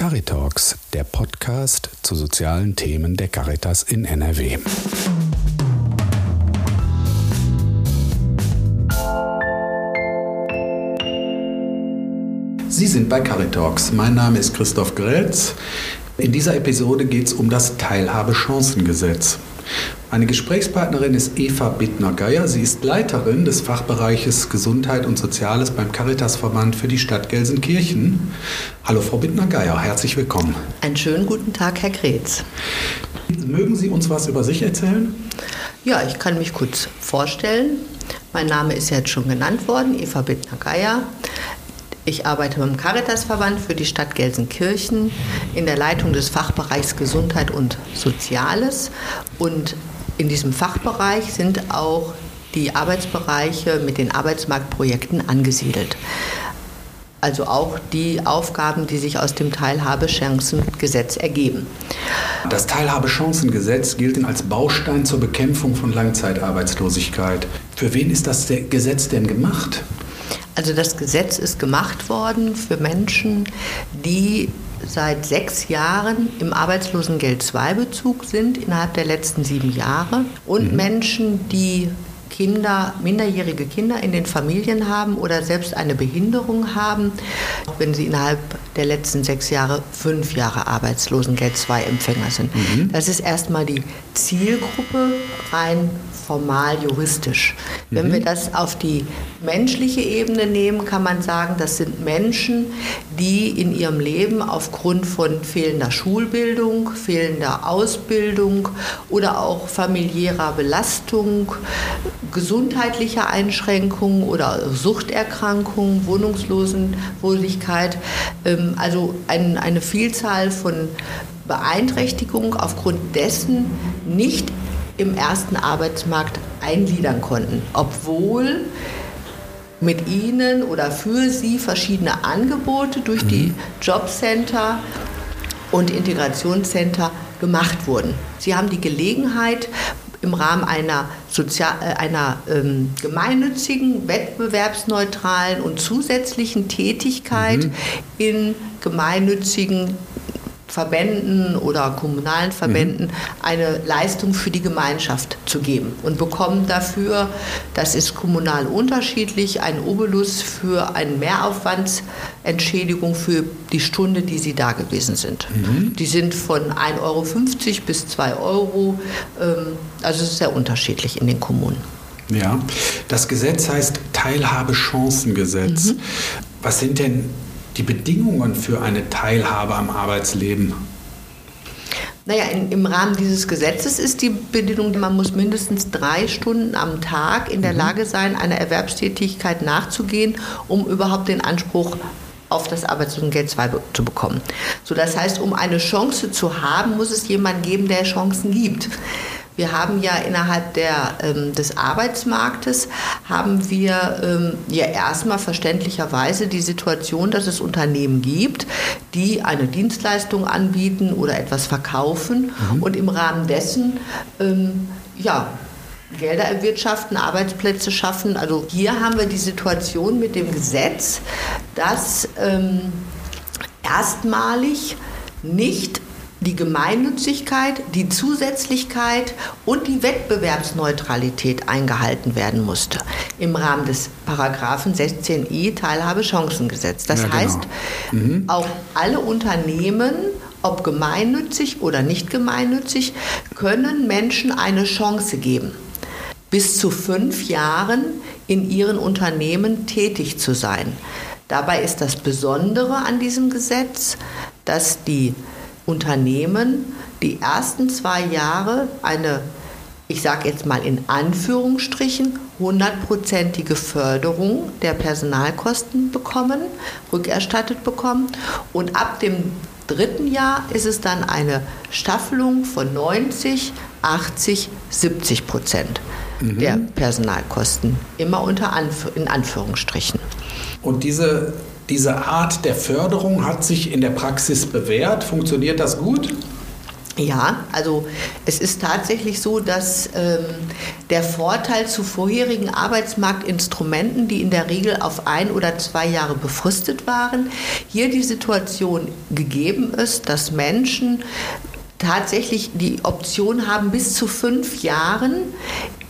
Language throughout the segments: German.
Caritalks, der Podcast zu sozialen Themen der Caritas in NRW. Sie sind bei Caritalks. Mein Name ist Christoph Grelz. In dieser Episode geht es um das Teilhabechancengesetz. Meine Gesprächspartnerin ist Eva Bittner-Geier. Sie ist Leiterin des Fachbereiches Gesundheit und Soziales beim Caritasverband für die Stadt Gelsenkirchen. Hallo Frau Bittner-Geier, herzlich willkommen. Einen schönen guten Tag, Herr Kretz. Mögen Sie uns was über sich erzählen? Ja, ich kann mich kurz vorstellen. Mein Name ist jetzt schon genannt worden, Eva Bittner-Geier. Ich arbeite beim Caritasverband für die Stadt Gelsenkirchen in der Leitung des Fachbereichs Gesundheit und Soziales und in diesem Fachbereich sind auch die Arbeitsbereiche mit den Arbeitsmarktprojekten angesiedelt. Also auch die Aufgaben, die sich aus dem Teilhabechancengesetz ergeben. Das Teilhabechancengesetz gilt als Baustein zur Bekämpfung von Langzeitarbeitslosigkeit. Für wen ist das Gesetz denn gemacht? Also das Gesetz ist gemacht worden für Menschen, die seit sechs Jahren im Arbeitslosengeld II-Bezug sind innerhalb der letzten sieben Jahre und mhm. Menschen, die Kinder, minderjährige Kinder in den Familien haben oder selbst eine Behinderung haben, wenn sie innerhalb der letzten sechs Jahre fünf Jahre Arbeitslosengeld II-Empfänger sind. Mhm. Das ist erstmal die Zielgruppe rein formal juristisch. Wenn mhm. wir das auf die menschliche Ebene nehmen, kann man sagen, das sind Menschen, die in ihrem Leben aufgrund von fehlender Schulbildung, fehlender Ausbildung oder auch familiärer Belastung, gesundheitlicher Einschränkungen oder Suchterkrankungen, Wohnungslosenwohligkeit, ähm, also eine Vielzahl von Beeinträchtigungen aufgrund dessen nicht im ersten Arbeitsmarkt eingliedern konnten, obwohl mit ihnen oder für sie verschiedene Angebote durch die mhm. Jobcenter und Integrationscenter gemacht wurden. Sie haben die Gelegenheit, im Rahmen einer, Sozial äh, einer ähm, gemeinnützigen, wettbewerbsneutralen und zusätzlichen Tätigkeit mhm. in gemeinnützigen Verbänden oder kommunalen Verbänden mhm. eine Leistung für die Gemeinschaft zu geben und bekommen dafür, das ist kommunal unterschiedlich, einen Obolus für eine Mehraufwandsentschädigung für die Stunde, die sie da gewesen sind. Mhm. Die sind von 1,50 Euro bis 2 Euro, ähm, also es ist sehr unterschiedlich in den Kommunen. Ja, das Gesetz heißt Teilhabechancengesetz. Mhm. Was sind denn die Bedingungen für eine Teilhabe am Arbeitsleben? Naja, in, im Rahmen dieses Gesetzes ist die Bedingung, man muss mindestens drei Stunden am Tag in der mhm. Lage sein, einer Erwerbstätigkeit nachzugehen, um überhaupt den Anspruch auf das Arbeitslosengeld 2 zu bekommen. So, das heißt, um eine Chance zu haben, muss es jemanden geben, der Chancen gibt. Wir haben ja innerhalb der, ähm, des Arbeitsmarktes haben wir ähm, ja erstmal verständlicherweise die Situation, dass es Unternehmen gibt, die eine Dienstleistung anbieten oder etwas verkaufen mhm. und im Rahmen dessen ähm, ja, Gelder erwirtschaften, Arbeitsplätze schaffen. Also hier haben wir die Situation mit dem Gesetz, dass ähm, erstmalig nicht die Gemeinnützigkeit, die Zusätzlichkeit und die Wettbewerbsneutralität eingehalten werden musste im Rahmen des Paragraphen 16i Teilhabechancengesetz. Das ja, genau. heißt, mhm. auch alle Unternehmen ob gemeinnützig oder nicht gemeinnützig, können Menschen eine Chance geben, bis zu fünf Jahren in ihren Unternehmen tätig zu sein. Dabei ist das Besondere an diesem Gesetz, dass die Unternehmen die ersten zwei Jahre eine, ich sage jetzt mal in Anführungsstrichen, hundertprozentige Förderung der Personalkosten bekommen, rückerstattet bekommen. Und ab dem dritten Jahr ist es dann eine Staffelung von 90, 80, 70 Prozent mhm. der Personalkosten, immer unter Anf in Anführungsstrichen. Und diese diese Art der Förderung hat sich in der Praxis bewährt. Funktioniert das gut? Ja, also es ist tatsächlich so, dass ähm, der Vorteil zu vorherigen Arbeitsmarktinstrumenten, die in der Regel auf ein oder zwei Jahre befristet waren, hier die Situation gegeben ist, dass Menschen tatsächlich die Option haben, bis zu fünf Jahren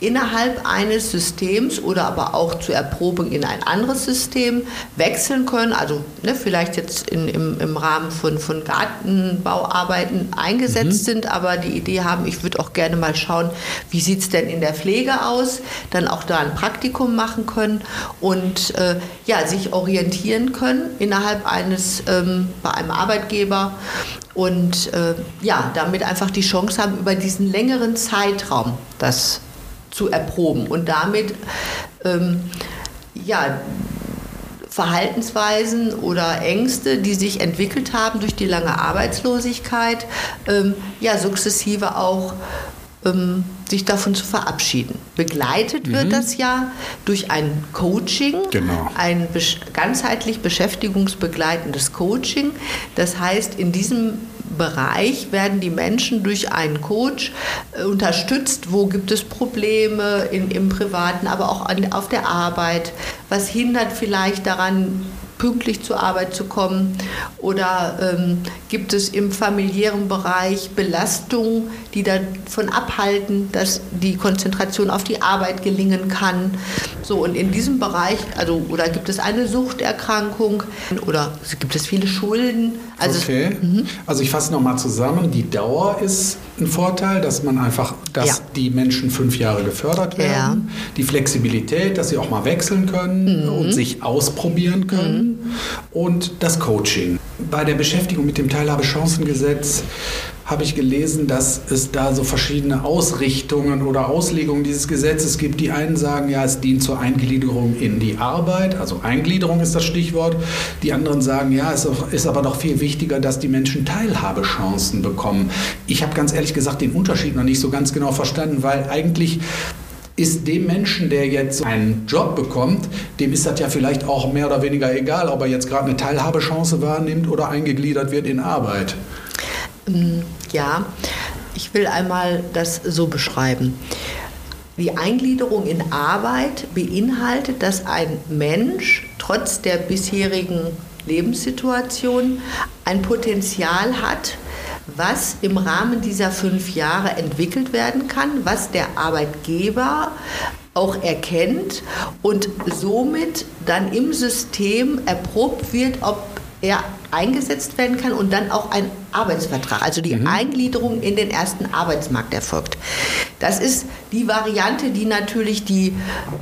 innerhalb eines Systems oder aber auch zur Erprobung in ein anderes System wechseln können. Also ne, vielleicht jetzt in, im, im Rahmen von, von Gartenbauarbeiten eingesetzt mhm. sind, aber die Idee haben, ich würde auch gerne mal schauen, wie sieht es denn in der Pflege aus, dann auch da ein Praktikum machen können und äh, ja, sich orientieren können innerhalb eines, ähm, bei einem Arbeitgeber und äh, ja, damit einfach die Chance haben, über diesen längeren Zeitraum das zu erproben und damit ähm, ja, Verhaltensweisen oder Ängste, die sich entwickelt haben durch die lange Arbeitslosigkeit, ähm, ja, sukzessive auch ähm, sich davon zu verabschieden. Begleitet wird mhm. das ja durch ein Coaching, genau. ein ganzheitlich beschäftigungsbegleitendes Coaching. Das heißt, in diesem Bereich werden die Menschen durch einen Coach äh, unterstützt. Wo gibt es Probleme in, im Privaten, aber auch an, auf der Arbeit? Was hindert vielleicht daran, pünktlich zur Arbeit zu kommen? Oder ähm, gibt es im familiären Bereich Belastungen, die davon abhalten, dass die Konzentration auf die Arbeit gelingen kann? So, und in diesem Bereich, also, oder gibt es eine Suchterkrankung oder gibt es viele Schulden? Also, okay. Mhm. Also ich fasse nochmal zusammen, die Dauer ist ein Vorteil, dass man einfach, dass ja. die Menschen fünf Jahre gefördert werden. Ja. Die Flexibilität, dass sie auch mal wechseln können mhm. und sich ausprobieren können. Mhm. Und das Coaching. Bei der Beschäftigung mit dem Teilhabechancengesetz habe ich gelesen, dass es da so verschiedene Ausrichtungen oder Auslegungen dieses Gesetzes gibt. Die einen sagen, ja, es dient zur Eingliederung in die Arbeit, also Eingliederung ist das Stichwort. Die anderen sagen, ja, es ist aber doch viel wichtiger, dass die Menschen Teilhabechancen bekommen. Ich habe ganz ehrlich gesagt den Unterschied noch nicht so ganz genau verstanden, weil eigentlich ist dem Menschen, der jetzt einen Job bekommt, dem ist das ja vielleicht auch mehr oder weniger egal, ob er jetzt gerade eine Teilhabechance wahrnimmt oder eingegliedert wird in Arbeit. Ähm, ja, ich will einmal das so beschreiben. Die Eingliederung in Arbeit beinhaltet, dass ein Mensch trotz der bisherigen Lebenssituation ein Potenzial hat, was im Rahmen dieser fünf Jahre entwickelt werden kann, was der Arbeitgeber auch erkennt und somit dann im System erprobt wird, ob er eingesetzt werden kann und dann auch ein Arbeitsvertrag, also die mhm. Eingliederung in den ersten Arbeitsmarkt erfolgt. Das ist die Variante, die natürlich die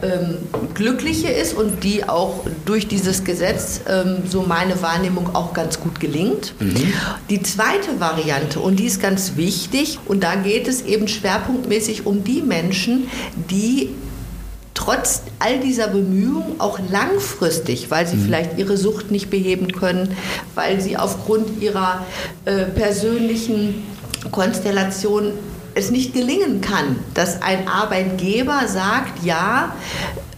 ähm, glückliche ist und die auch durch dieses Gesetz, ähm, so meine Wahrnehmung, auch ganz gut gelingt. Mhm. Die zweite Variante, und die ist ganz wichtig, und da geht es eben schwerpunktmäßig um die Menschen, die trotz all dieser Bemühungen auch langfristig, weil sie mhm. vielleicht ihre Sucht nicht beheben können, weil sie aufgrund ihrer äh, persönlichen Konstellation es nicht gelingen kann, dass ein Arbeitgeber sagt, ja,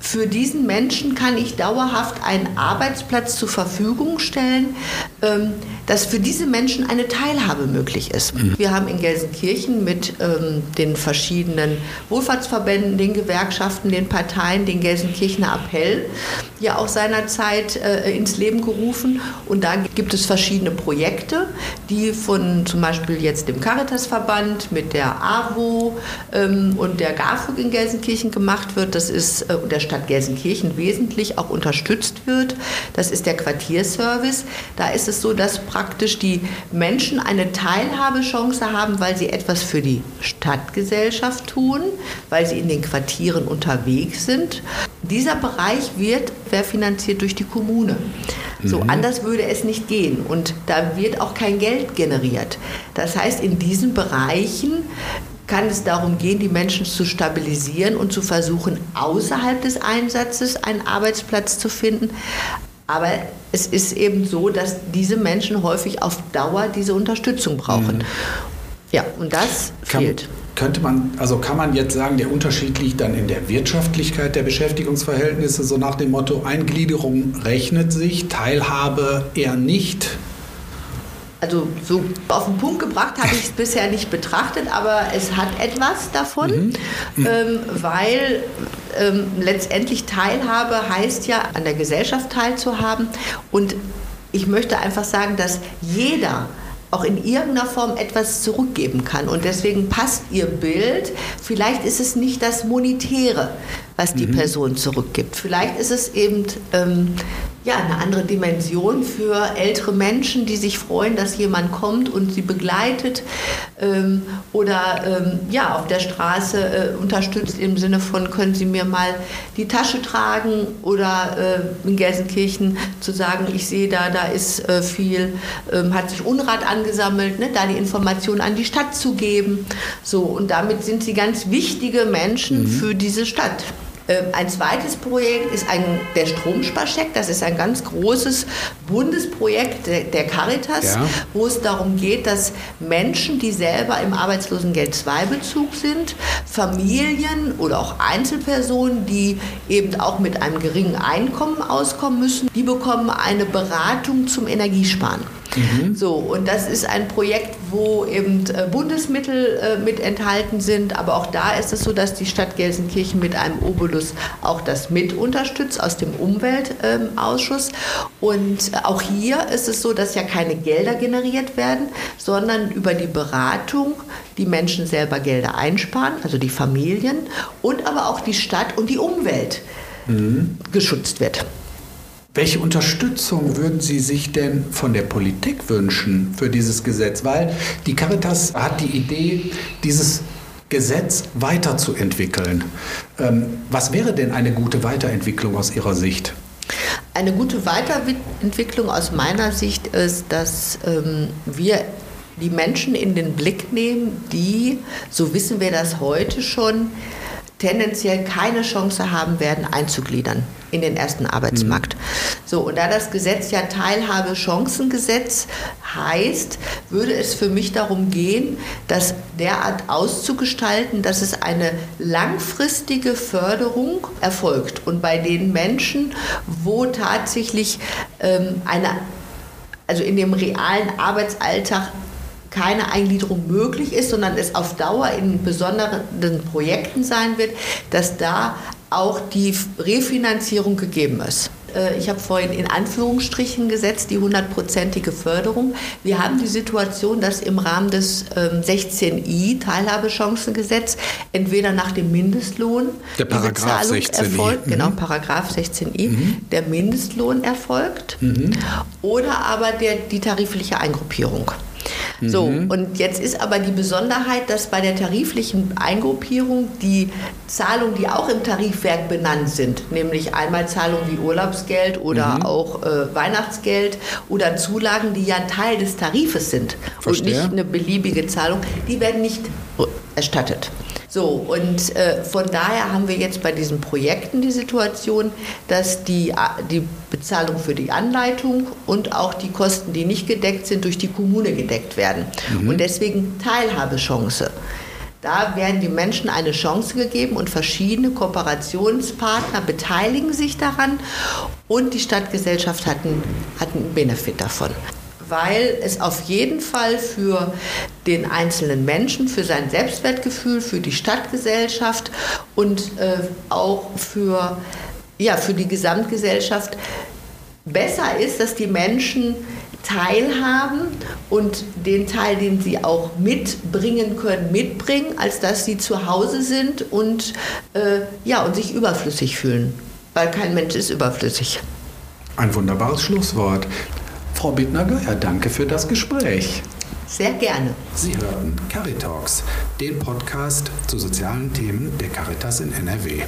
für diesen Menschen kann ich dauerhaft einen Arbeitsplatz zur Verfügung stellen, ähm, dass für diese Menschen eine Teilhabe möglich ist. Mhm. Wir haben in Gelsenkirchen mit ähm, den verschiedenen Wohlfahrtsverbänden, den Gewerkschaften, den Parteien, den Gelsenkirchener Appell ja auch seinerzeit äh, ins Leben gerufen. Und da gibt es verschiedene Projekte, die von zum Beispiel jetzt dem Caritasverband mit der AWO ähm, und der GAFUG in Gelsenkirchen gemacht wird. Das ist äh, der Stadt Stadt Gelsenkirchen wesentlich auch unterstützt wird. Das ist der Quartierservice. Da ist es so, dass praktisch die Menschen eine Teilhabechance haben, weil sie etwas für die Stadtgesellschaft tun, weil sie in den Quartieren unterwegs sind. Dieser Bereich wird verfinanziert durch die Kommune. So mhm. anders würde es nicht gehen und da wird auch kein Geld generiert. Das heißt, in diesen Bereichen kann es darum gehen, die Menschen zu stabilisieren und zu versuchen, außerhalb des Einsatzes einen Arbeitsplatz zu finden. Aber es ist eben so, dass diese Menschen häufig auf Dauer diese Unterstützung brauchen. Mhm. Ja, und das kann, fehlt. Könnte man, also kann man jetzt sagen, der Unterschied liegt dann in der Wirtschaftlichkeit der Beschäftigungsverhältnisse, so nach dem Motto, Eingliederung rechnet sich, Teilhabe eher nicht? Also so auf den Punkt gebracht habe ich es bisher nicht betrachtet, aber es hat etwas davon, mhm. ähm, weil ähm, letztendlich Teilhabe heißt ja, an der Gesellschaft teilzuhaben. Und ich möchte einfach sagen, dass jeder auch in irgendeiner Form etwas zurückgeben kann. Und deswegen passt ihr Bild. Vielleicht ist es nicht das Monetäre, was die mhm. Person zurückgibt. Vielleicht ist es eben ähm, ja, eine andere Dimension für ältere Menschen, die sich freuen, dass jemand kommt und sie begleitet ähm, oder ähm, ja, auf der Straße äh, unterstützt im Sinne von, können Sie mir mal die Tasche tragen oder äh, in Gelsenkirchen zu sagen, ich sehe da, da ist äh, viel, ähm, hat sich Unrat angesammelt, ne, da die Information an die Stadt zu geben. So, und damit sind sie ganz wichtige Menschen mhm. für diese Stadt. Ähm, ein zweites Projekt ist ein, der Stromsparcheck. Das ist ein ganz großes Bundesprojekt der Caritas, ja. wo es darum geht, dass Menschen, die selber im Arbeitslosengeld II-Bezug sind, Familien oder auch Einzelpersonen, die eben auch mit einem geringen Einkommen auskommen müssen, die bekommen eine Beratung zum Energiesparen. Mhm. So, und das ist ein Projekt, wo eben äh, Bundesmittel äh, mit enthalten sind, aber auch da ist es so, dass die Stadt Gelsenkirchen mit einem Obolus auch das mit unterstützt aus dem Umweltausschuss. und äh, auch hier ist es so, dass ja keine Gelder generiert werden, sondern über die Beratung die Menschen selber Gelder einsparen, also die Familien und aber auch die Stadt und die Umwelt mhm. geschützt wird. Welche Unterstützung würden Sie sich denn von der Politik wünschen für dieses Gesetz? Weil die Caritas hat die Idee, dieses Gesetz weiterzuentwickeln. Ähm, was wäre denn eine gute Weiterentwicklung aus Ihrer Sicht? Eine gute Weiterentwicklung aus meiner Sicht ist, dass ähm, wir die Menschen in den Blick nehmen, die, so wissen wir das heute schon, tendenziell keine Chance haben werden, einzugliedern in den ersten Arbeitsmarkt. Mhm. So, und da das Gesetz ja Teilhabe-Chancengesetz heißt, würde es für mich darum gehen, das derart auszugestalten, dass es eine langfristige Förderung erfolgt. Und bei den Menschen, wo tatsächlich ähm, eine, also in dem realen Arbeitsalltag keine Eingliederung möglich ist, sondern es auf Dauer in besonderen Projekten sein wird, dass da auch die Refinanzierung gegeben ist. Äh, ich habe vorhin in Anführungsstrichen gesetzt, die hundertprozentige Förderung. Wir haben die Situation, dass im Rahmen des 16i Teilhabechancengesetz entweder nach dem Mindestlohn der Paragraph 16i. erfolgt, mhm. genau Paragraph 16i, mhm. der Mindestlohn erfolgt mhm. oder aber der, die tarifliche Eingruppierung. So, mhm. und jetzt ist aber die Besonderheit, dass bei der tariflichen Eingruppierung die Zahlungen, die auch im Tarifwerk benannt sind, nämlich einmal Zahlungen wie Urlaubsgeld oder mhm. auch äh, Weihnachtsgeld oder Zulagen, die ja Teil des Tarifes sind Verstehe. und nicht eine beliebige Zahlung, die werden nicht erstattet. So, und äh, von daher haben wir jetzt bei diesen Projekten die Situation, dass die, die Bezahlung für die Anleitung und auch die Kosten, die nicht gedeckt sind, durch die Kommune gedeckt werden. Mhm. Und deswegen Teilhabechance. Da werden die Menschen eine Chance gegeben und verschiedene Kooperationspartner beteiligen sich daran und die Stadtgesellschaft hat einen, hat einen Benefit davon weil es auf jeden Fall für den einzelnen Menschen, für sein Selbstwertgefühl, für die Stadtgesellschaft und äh, auch für, ja, für die Gesamtgesellschaft besser ist, dass die Menschen teilhaben und den Teil, den sie auch mitbringen können, mitbringen, als dass sie zu Hause sind und, äh, ja, und sich überflüssig fühlen. Weil kein Mensch ist überflüssig. Ein wunderbares Schlusswort. Frau Bittner-Geier, danke für das Gespräch. Sehr gerne. Sie hören Caritalks, den Podcast zu sozialen Themen der Caritas in NRW.